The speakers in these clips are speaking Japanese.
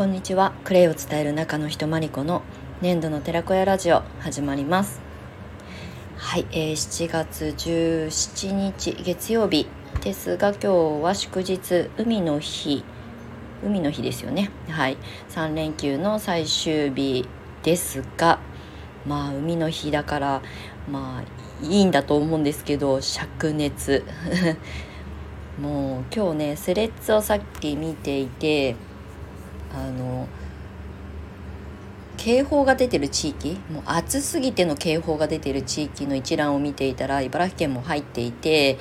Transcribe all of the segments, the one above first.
こんにちは。クレイを伝える中の人マリコの粘土の寺子屋ラジオ始まります。はい、えー、7月17日月曜日。ですが今日は祝日海の日。海の日ですよね。はい。3連休の最終日ですがまあ海の日だからまあいいんだと思うんですけど灼熱。もう今日ねスレッズをさっき見ていてあの警報が出てる地域もう暑すぎての警報が出てる地域の一覧を見ていたら茨城県も入っていて、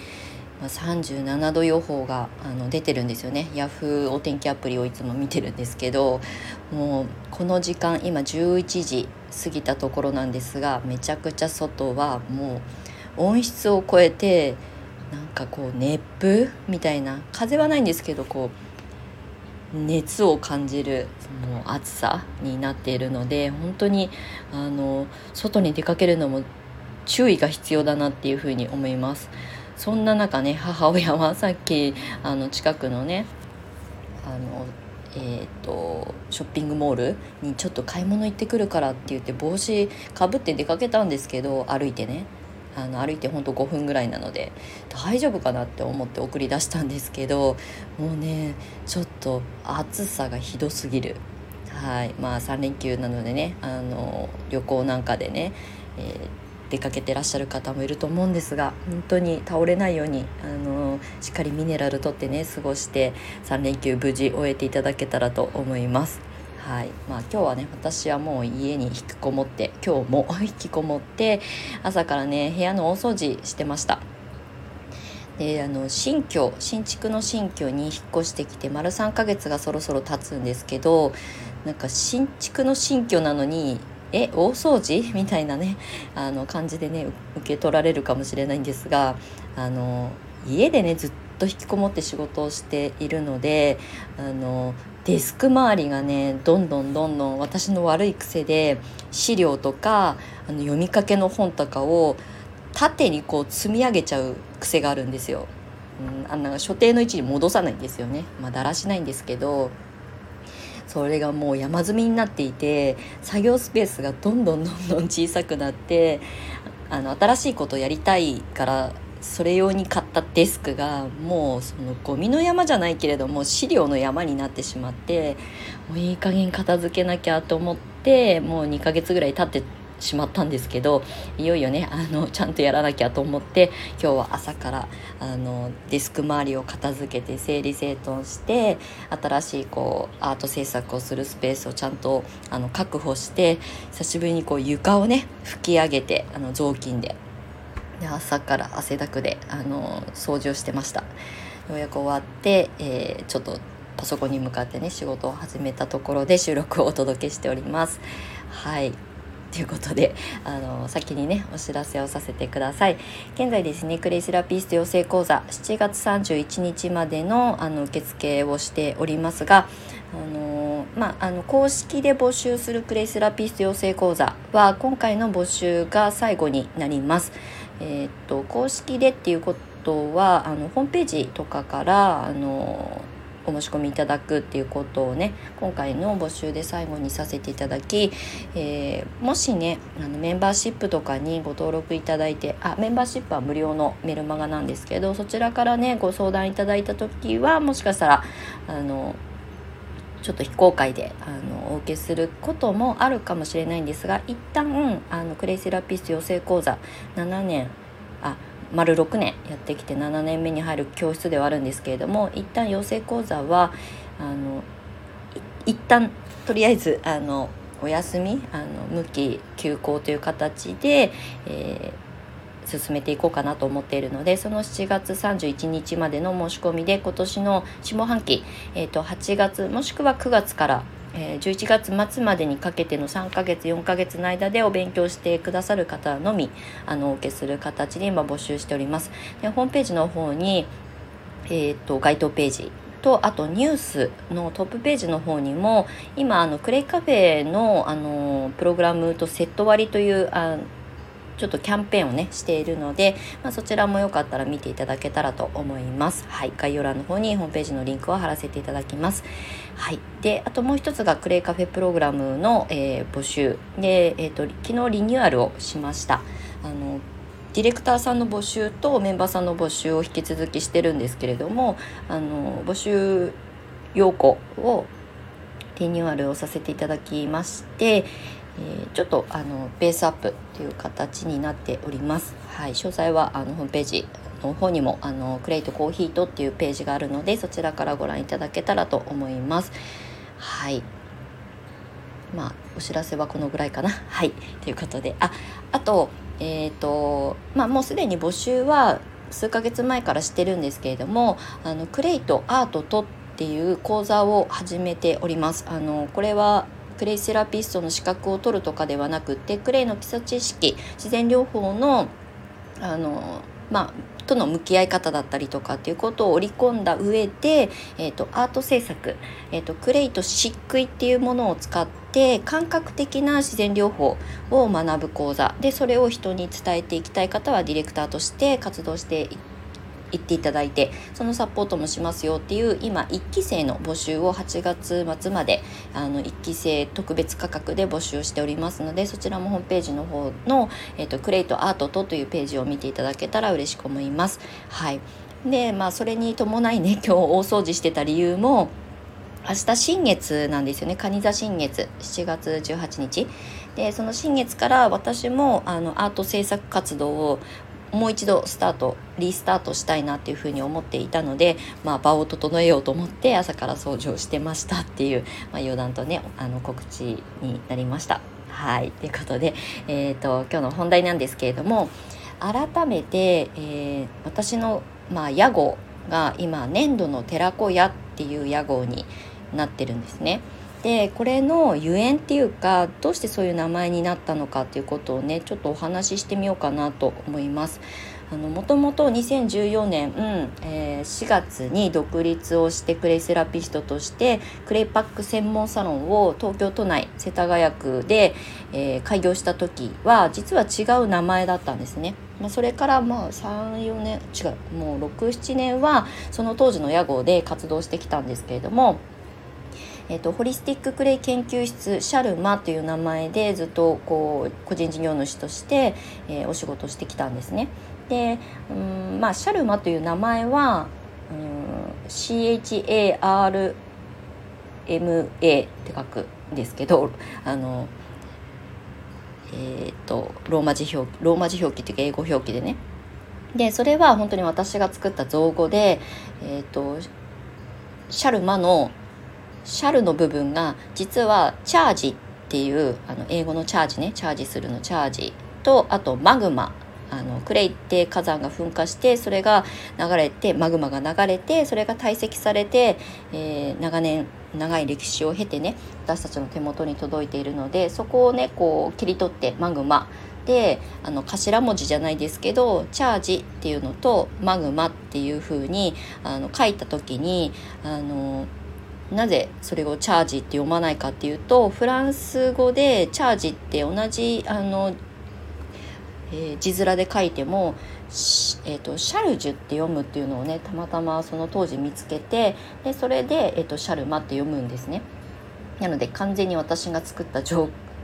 まあ、37度予報があの出てるんですよね。ヤフーお天気アプリをいつも見てるんですけどもうこの時間今11時過ぎたところなんですがめちゃくちゃ外はもう温室を超えてなんかこう熱風みたいな風はないんですけどこう熱を感じるもう暑さになっているので本当にあの外に出かけるのも注意が必要だなっていうふうに思います。そんな中ね母親はさっきあの近くのねあのえーと、ショッピングモールにちょっと買い物行ってくるからって言って帽子かぶって出かけたんですけど歩いてね。あの歩いてほんと5分ぐらいなので大丈夫かなって思って送り出したんですけどもうねちょっと暑さがひどすぎるはいまあ3連休なのでねあの旅行なんかでね、えー、出かけてらっしゃる方もいると思うんですが本当に倒れないようにあのしっかりミネラルとってね過ごして3連休無事終えていただけたらと思います。はい。まあ、今日はね私はもう家に引きこもって今日も引きこもって朝からね部屋の大掃除してました。であの新居新築の新居に引っ越してきて丸3ヶ月がそろそろ経つんですけどなんか新築の新居なのにえ大掃除？みたいなねあの感じでね受け取られるかもしれないんですがあの家でねずっと引きこもって仕事をしているのであのデスク周りがねどんどんどんどん私の悪い癖で資料とかあの読みかけの本とかを縦にこう積み上げちゃう癖があるんですよ。うん、あんな所定の位置に戻さないんですよね。まあ、だらしないんですけどそれがもう山積みになっていて作業スペースがどんどんどんどん小さくなってあの新しいことをやりたいからそれ用に買ったデスクがもうそのゴミの山じゃないけれども資料の山になってしまってもういい加減片付けなきゃと思ってもう2ヶ月ぐらい経ってしまったんですけどいよいよねあのちゃんとやらなきゃと思って今日は朝からあのデスク周りを片付けて整理整頓して新しいこうアート制作をするスペースをちゃんとあの確保して久しぶりにこう床をね拭き上げてあの雑巾でで朝から汗だくであの掃除をしてました。ようやく終わって、えー、ちょっとパソコンに向かってね仕事を始めたところで収録をお届けしております。はい。ということであの先にねお知らせをさせてください。現在ですねクレイセラピスト養成講座7月31日までのあの受付をしておりますがあのまあ、あの公式で募集するクレイセラピスト養成講座は今回の募集が最後になります。えー、っと公式でっていうことはあのホームページとかからあのお申し込みいただくっていうことをね今回の募集で最後にさせていただき、えー、もしねあのメンバーシップとかにご登録いただいてあメンバーシップは無料のメルマガなんですけどそちらからねご相談いただいた時はもしかしたらあのちょっと非公開であのお受けすることもあるかもしれないんですが一旦あのクレイセラピスト養成講座7年あ丸6年やってきて7年目に入る教室ではあるんですけれども一旦養成講座はあの一旦とりあえずあのお休みあの無期休校という形で、えー進めていこうかなと思っているのでその7月31日までの申し込みで今年の下半期、えー、と8月もしくは9月からえー、11月末までにかけての3ヶ月4ヶ月の間でお勉強してくださる方のみあのお受けする形で今募集しております。でホームページの方に、えーと、該当ページとあとニュースのトップページの方にも今あのクレイカフェのあのプログラムとセット割というあちょっとキャンペーンをねしているので、まあ、そちらもよかったら見ていただけたらと思います。はい。概要欄の方にホームページのリンクを貼らせていただきます。はい。であともう一つがクレイカフェプログラムの、えー、募集。で、えーと、昨日リニューアルをしました。あのディレクターさんの募集とメンバーさんの募集を引き続きしてるんですけれどもあの募集要項をリニューアルをさせていただきまして、えー、ちょっとあのベースアップという形になっております。はい、詳細はあのホームページの方にもあのクレイトコーヒーとっていうページがあるのでそちらからご覧いただけたらと思います。はい。まあお知らせはこのぐらいかな。はい。ということで、あ、あとえっ、ー、とまあもうすでに募集は数ヶ月前からしてるんですけれども、あのクレイトアートとっていう講座を始めております。あのこれはクレイセラピストの資格を取るとかではなくてクレイの基礎知識自然療法のあのまあとの向き合い方だったりとかっていうことを織り込んだ上で、えーと、アート制作、えーと、クレイと漆喰っていうものを使って感覚的な自然療法を学ぶ講座。でそれを人に伝えていきたい方はディレクターとして活動してい行っていただいてそのサポートもしますよっていう今1期生の募集を8月末まであの1期生特別価格で募集しておりますのでそちらもホームページの方の、えーと、クレイトアートとというページを見ていただけたら嬉しく思います。はい。でまあそれに伴いね 今日大掃除してた理由も明日新月なんですよね。蟹座新月。7月18日。でその新月から私もあのアート制作活動をもう一度スタートリスタートしたいなっていうふうに思っていたので、まあ、場を整えようと思って朝から掃除をしてましたっていう、まあ、余談とねあの告知になりました。はいということで、えーと、今日の本題なんですけれども改めて、えー、私の、まあ、屋号が今粘土の寺子屋っていう屋号になってるんですね。でこれのゆえんっていうかどうしてそういう名前になったのかっていうことをねちょっとお話ししてみようかなと思います。あのもともと2014年、うんえー、4月に独立をしてクレイセラピストとしてクレイパック専門サロンを東京都内世田谷区で、えー、開業した時は実は違う名前だったんですね。まあ、それからまあ34年違うもう67年はその当時の屋号で活動してきたんですけれどもえーと、ホリスティッククレイ研究室シャルマという名前でずっとこう個人事業主として、えー、お仕事してきたんですね。でうんまあシャルマという名前はうん CHARMA って書くんですけどあのえっ、ー、とローマ字表ローマ字表記っていうか英語表記でねでそれは本当に私が作った造語で、えーとシャルマのシャルの部分が実はチャージっていうあの英語のチャージねチャージするのチャージとあとマグマ。あのクレイって火山が噴火してそれが流れてマグマが流れてそれが堆積されて、えー、長年長い歴史を経てね私たちの手元に届いているのでそこをねこう切り取ってマグマ。であの頭文字じゃないですけどチャージっていうのとマグマっていう風にあの書いた時にあのなぜそれをチャージって読まないかっていうとフランス語でチャージって同じあの、えー、字面で書いても、えーと、シャルジュって読むっていうのをねたまたまその当時見つけてでそれで、えーと、シャルマって読むんですね。なので完全に私が作った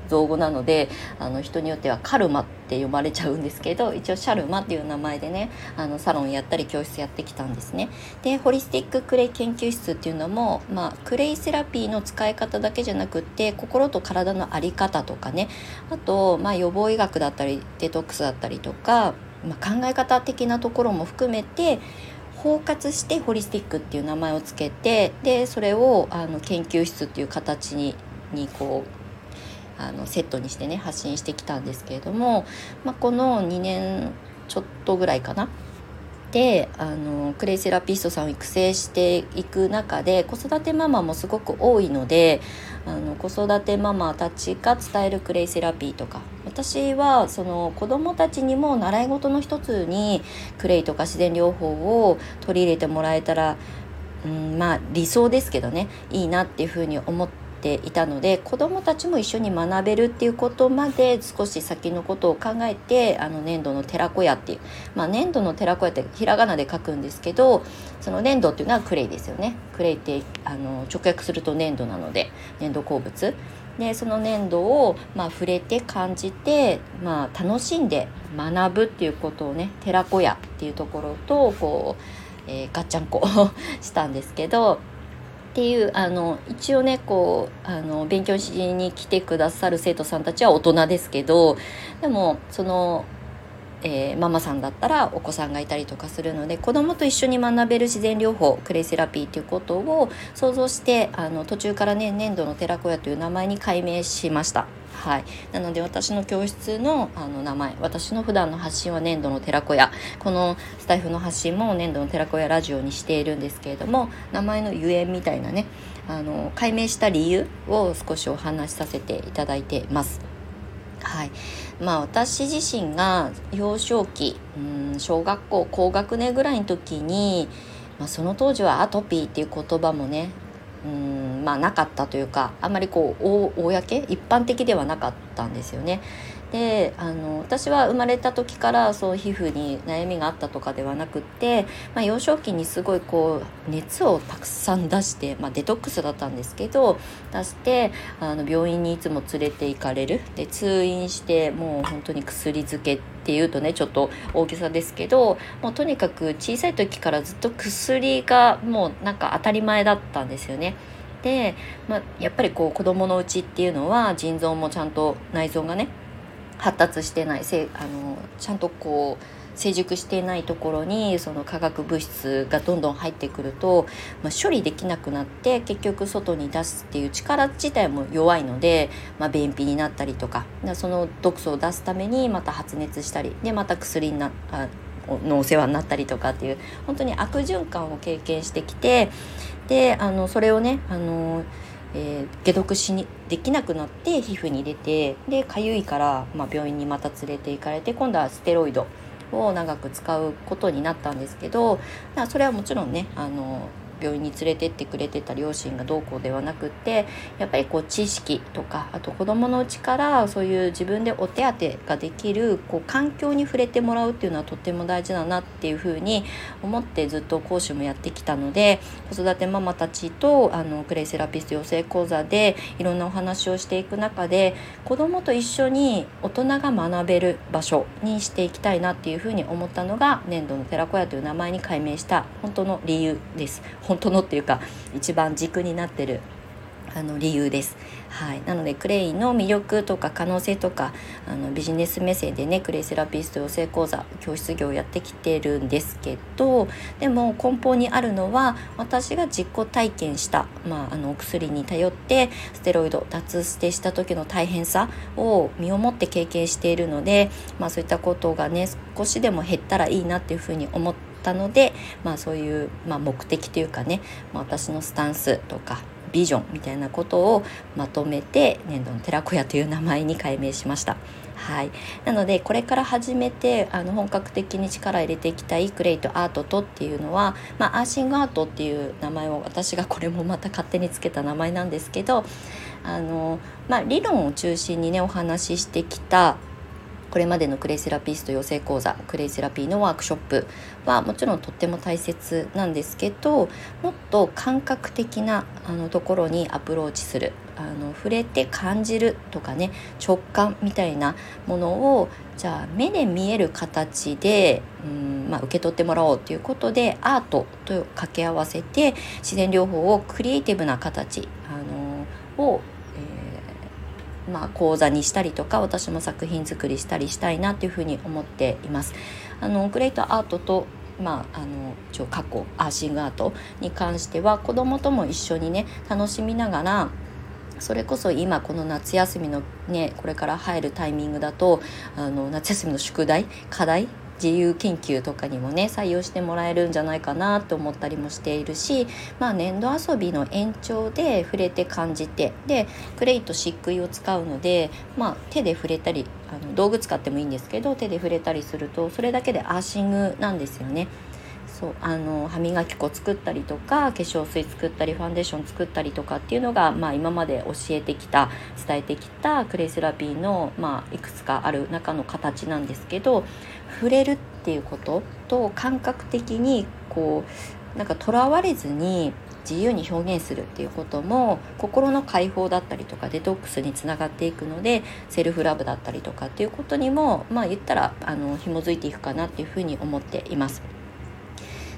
造語なのであの人によってはカルマって読まれちゃうんですけど一応シャルマっていう名前でねあのサロンやったり教室やってきたんですね。でホリスティッククレイ研究室っていうのも、まあ、クレイセラピーの使い方だけじゃなくって心と体の在り方とかねあと、まあ、予防医学だったりデトックスだったりとか、まあ、考え方的なところも含めて包括してホリスティックっていう名前をつけてでそれをあの研究室っていう形ににこうあのセットにしてね発信してきたんですけれども、まあ、この2年ちょっとぐらいかなであのクレイセラピストさんを育成していく中で子育てママもすごく多いのであの子育てママたちが伝えるクレイセラピーとか私はその子どもたちにも習い事の一つにクレイとか自然療法を取り入れてもらえたら、うん、まあ理想ですけどねいいなっていうふうに思って。ていたので子どもたちも一緒に学べるっていうことまで少し先のことを考えてあの粘土の寺子屋っていう、まあ、粘土の寺子屋ってひらがなで書くんですけどその粘土っていうのはクレイですよね。クレイってあの直訳すると粘土なので粘土鉱物。でその粘土を、まあ、触れて感じて、まあ、楽しんで学ぶっていうことをね寺子屋っていうところとこう、えー、ガッチャンコ したんですけどっていうあの一応ねこうあの勉強しに来てくださる生徒さんたちは大人ですけどでもそのえー、ママさんだったらお子さんがいたりとかするので子どもと一緒に学べる自然療法クレイセラピーっていうことを想像してあの途中からね粘土の寺子屋という名前に改名しました。はい、なので私の教室のあの名前私の普段の発信は粘土の寺子屋。このスタイフの発信も粘土の寺子屋ラジオにしているんですけれども名前のゆえんみたいなねあの解明した理由を少しお話しさせていただいてます。はい。まあ、私自身が幼少期うん小学校高学年ぐらいの時に、まあ、その当時はアトピーっていう言葉もねうんまあなかったというかあんまりこう公一般的ではなかったんですよね。であの私は生まれた時からそう皮膚に悩みがあったとかではなくって、まあ、幼少期にすごいこう熱をたくさん出して、まあ、デトックスだったんですけど出してあの病院にいつも連れて行かれるで通院してもう本当に薬漬けっていうとねちょっと大げさですけどもうとにかく小さい時からずっと薬がもうなんか当たり前だったんですよね。で、まあ、やっぱりこう子供のうちっていうのは腎臓もちゃんと内臓がね発達してないせあのちゃんとこう成熟していないところにその化学物質がどんどん入ってくると、まあ、処理できなくなって結局外に出すっていう力自体も弱いので、まあ、便秘になったりとかその毒素を出すためにまた発熱したりでまた薬になあのお世話になったりとかっていう本当に悪循環を経験してきてであのそれをねあのえー、解毒しにできなくなって皮膚に出てでかゆいから、まあ、病院にまた連れて行かれて今度はステロイドを長く使うことになったんですけどそれはもちろんねあの病院に連れてってくれてた両親がどうこうではなくってやっぱりこう知識とかあと子どものうちからそういう自分でお手当ができるこう環境に触れてもらうっていうのはとっても大事だなっていうふうに思ってずっと講師もやってきたので子育てママたちとあのクレイセラピスト養成講座でいろんなお話をしていく中で子どもと一緒に大人が学べる場所にしていきたいなっていうふうに思ったのが粘土の寺子屋という名前に改名した本当の理由です。本当のっていうか一番軸になってるあの理由です。はい、なのでクレイの魅力とか可能性とかあのビジネス目線でねクレイセラピスト養成講座教室業をやってきてるんですけどでも根本にあるのは私が実行体験した、まあ、あのお薬に頼ってステロイド脱捨てした時の大変さを身をもって経験しているので、まあ、そういったことがね少しでも減ったらいいなっていうふうに思ってったので、まあ、そういう、まあ、目的というかね、まあ、私のスタンスとかビジョンみたいなことをまとめて粘土の寺子屋という名前に改名しました。はい、なのでこれから始めてあの本格的に力入れていきたいクレイとアートとっていうのは、まあ、アーシングアートっていう名前を私がこれもまた勝手につけた名前なんですけどあの、まあ、理論を中心にねお話ししてきたこれまでのクレイセラピスト養成講座クレイセラピーのワークショップはもちろんとっても大切なんですけどもっと感覚的なあのところにアプローチするあの触れて感じるとかね直感みたいなものをじゃあ目で見える形でうん、まあ、受け取ってもらおうということでアートと掛け合わせて自然療法をクリエイティブな形あのをまあ、講座にしたりとか私も作品作りしたりしたいなっていうふうに思っています。あのグレートアートとまあ、あの一過去アーシングアートに関しては子どもとも一緒にね楽しみながらそれこそ今この夏休みのねこれから入るタイミングだとあの夏休みの宿題課題自由研究とかにもね採用してもらえるんじゃないかなと思ったりもしているし、まあ、粘土遊びの延長で触れて感じてでクレイと漆喰を使うので、まあ、手で触れたりあの道具使ってもいいんですけど手で触れたりするとそれだけでアーシングなんですよね。そうあの歯磨き粉作ったりとか化粧水作ったりファンデーション作ったりとかっていうのが、まあ、今まで教えてきた伝えてきたクレイセラピーの、まあ、いくつかある中の形なんですけど触れるっていうことと感覚的にこうなんかとらわれずに自由に表現するっていうことも心の解放だったりとかデトックスにつながっていくのでセルフラブだったりとかっていうことにもまあ言ったらあの紐づいていくかなっていうふうに思っています。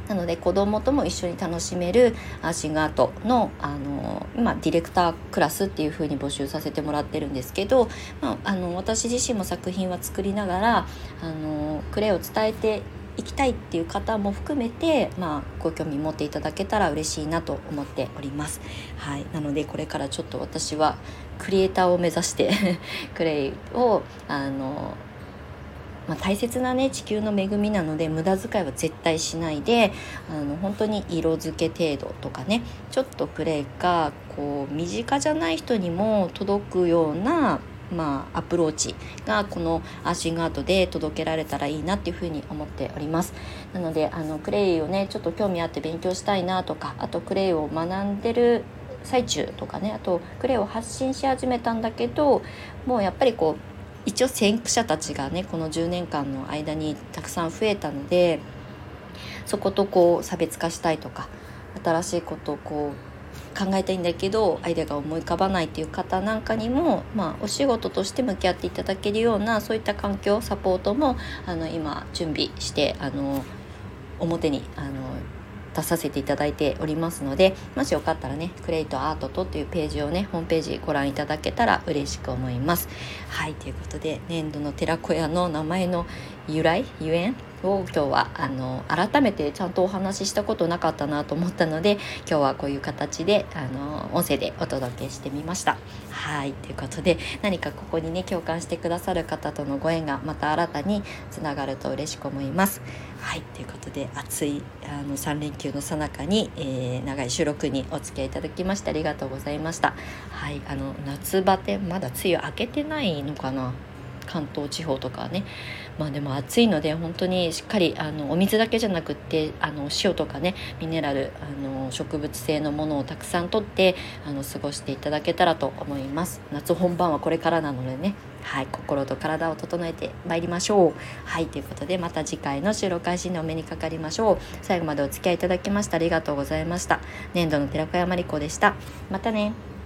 なので子供とも一緒に楽しめるアシングアートのあの今ディレクタークラスっていう風に募集させてもらってるんですけど、まあ、あの私自身も作品は作りながらあのクレイを伝えて行きたいっていう方も含めて、まあ、ご興味持っていただけたら嬉しいなと思っております。はい、なのでこれからちょっと私はクリエイターを目指して クレイをあのまあ、大切なね地球の恵みなので無駄遣いは絶対しないであの本当に色付け程度とかねちょっとクレイがこう身近じゃない人にも届くようなまあ、アプローチがこのアーシングアートで届けられたらいいなっていうふうに思っております。なのであのクレイをねちょっと興味あって勉強したいなとかあとクレイを学んでる最中とかねあとクレイを発信し始めたんだけどもうやっぱりこう一応先駆者たちがねこの10年間の間にたくさん増えたのでそことこう差別化したいとか新しいことをこう考えたいんだけどアイデアが思い浮かばないっていう方なんかにも、まあ、お仕事として向き合っていただけるようなそういった環境サポートもあの今準備してあの表にあの出させていただいておりますのでもしよかったらねクレイトアートとというページをねホームページご覧いただけたら嬉しく思います。はいということで粘土の寺子屋の名前の由来ゆえんを今日はあの改めてちゃんとお話ししたことなかったなと思ったので今日はこういう形であの音声でお届けしてみました。はいということで何かここにね共感してくださる方とのご縁がまた新たにつながると嬉しく思います。はいということで暑いあの3連休の最中に、えー、長い収録にお付き合いいただきましてありがとうございました。はいあの夏バテまだ梅雨明けてないのかな？関東地方とかね。まあでも暑いので本当にしっかりあのお水だけじゃなくってあの塩とかねミネラルあの植物性のものをたくさんとってあの過ごしていただけたらと思います。夏本番はこれからなのでね。はい心と体を整えてまいりましょう。はいということでまた次回の収録配信でお目にかかりましょう。最後までお付き合いいただきましてありがとうございました。粘土の寺子山理子でした。またね。